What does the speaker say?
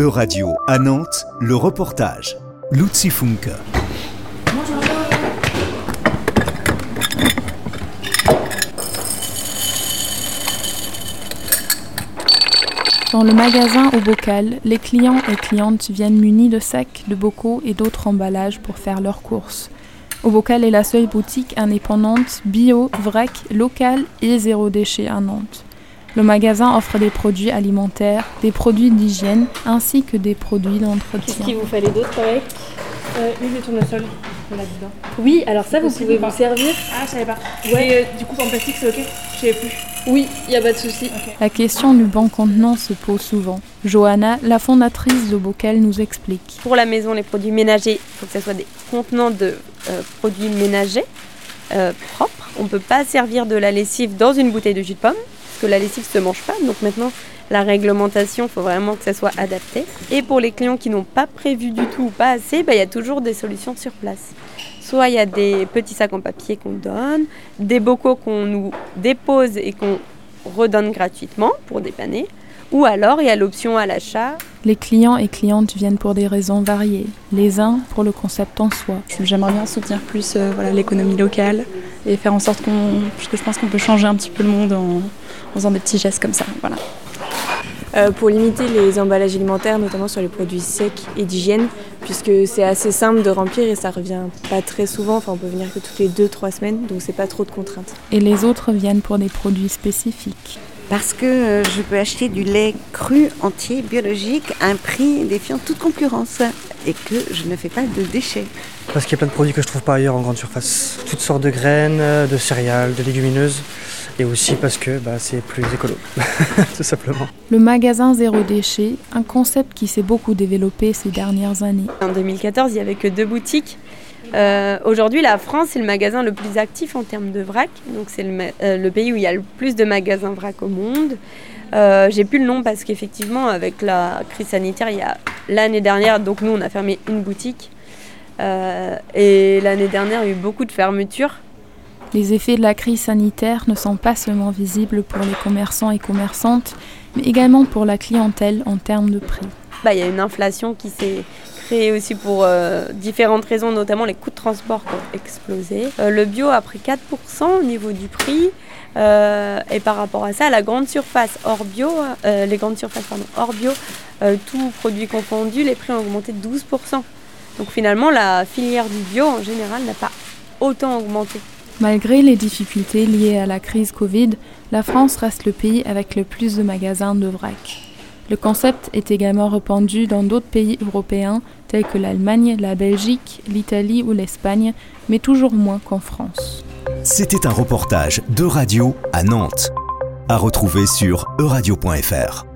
E-Radio à Nantes, le reportage. Luzi Funke. Dans le magasin au bocal, les clients et clientes viennent munis de sacs, de bocaux et d'autres emballages pour faire leurs courses. Au bocal est la seule boutique indépendante, bio, vrac, locale et zéro déchet à Nantes. Le magasin offre des produits alimentaires, des produits d'hygiène ainsi que des produits d'entretien. Qu'est-ce qu'il vous fallait d'autre avec euh, Huile de tournesol. Oui, alors ça, vous pouvez vous servir. Ah, je savais pas. Ouais. euh, du coup, en plastique, c'est ok Je savais plus. Oui, il n'y a pas de souci. La question du bon contenant se pose souvent. Johanna, la fondatrice de Bocal, nous explique. Pour la maison, les produits ménagers, il faut que ce soit des contenants de euh, produits ménagers euh, propres. On ne peut pas servir de la lessive dans une bouteille de jus de pomme, que la lessive se mange pas. Donc maintenant, la réglementation, il faut vraiment que ça soit adapté. Et pour les clients qui n'ont pas prévu du tout ou pas assez, bah, il y a toujours des solutions sur place. Soit il y a des petits sacs en papier qu'on donne, des bocaux qu'on nous dépose et qu'on redonne gratuitement pour dépanner. Ou alors il y a l'option à l'achat. Les clients et clientes viennent pour des raisons variées. Les uns pour le concept en soi. J'aimerais bien soutenir plus euh, voilà, l'économie locale et faire en sorte qu'on. Parce que je pense qu'on peut changer un petit peu le monde en, en faisant des petits gestes comme ça. Voilà. Euh, pour limiter les emballages alimentaires, notamment sur les produits secs et d'hygiène, puisque c'est assez simple de remplir et ça revient pas très souvent. Enfin, on peut venir que toutes les 2-3 semaines, donc c'est pas trop de contraintes. Et les autres viennent pour des produits spécifiques. Parce que euh, je peux acheter du lait cru, entier, biologique, à un prix défiant toute concurrence et que je ne fais pas de déchets. Parce qu'il y a plein de produits que je trouve pas ailleurs en grande surface. Toutes sortes de graines, de céréales, de légumineuses. Et aussi parce que bah, c'est plus écolo, tout simplement. Le magasin Zéro Déchet, un concept qui s'est beaucoup développé ces dernières années. En 2014, il n'y avait que deux boutiques. Euh, Aujourd'hui, la France est le magasin le plus actif en termes de vrac. Donc c'est le, euh, le, pays où il y a le plus de magasins vrac au monde. Euh, J'ai plus le nom parce qu'effectivement, avec la crise sanitaire, il y a l'année dernière, donc nous, on a fermé une boutique. Euh, et l'année dernière, il y a eu beaucoup de fermetures. Les effets de la crise sanitaire ne sont pas seulement visibles pour les commerçants et commerçantes, mais également pour la clientèle en termes de prix. Bah, il y a une inflation qui s'est créée aussi pour euh, différentes raisons, notamment les coûts de transport qui ont explosé. Euh, le bio a pris 4% au niveau du prix. Euh, et par rapport à ça, la grande surface hors bio, les grandes surfaces pardon, hors bio, tout produit confondu, les prix ont augmenté de 12%. Donc finalement, la filière du bio en général n'a pas autant augmenté. Malgré les difficultés liées à la crise Covid, la France reste le pays avec le plus de magasins de vrac. Le concept est également répandu dans d'autres pays européens tels que l'Allemagne, la Belgique, l'Italie ou l'Espagne, mais toujours moins qu'en France. C'était un reportage de radio à Nantes, à retrouver sur euradio.fr.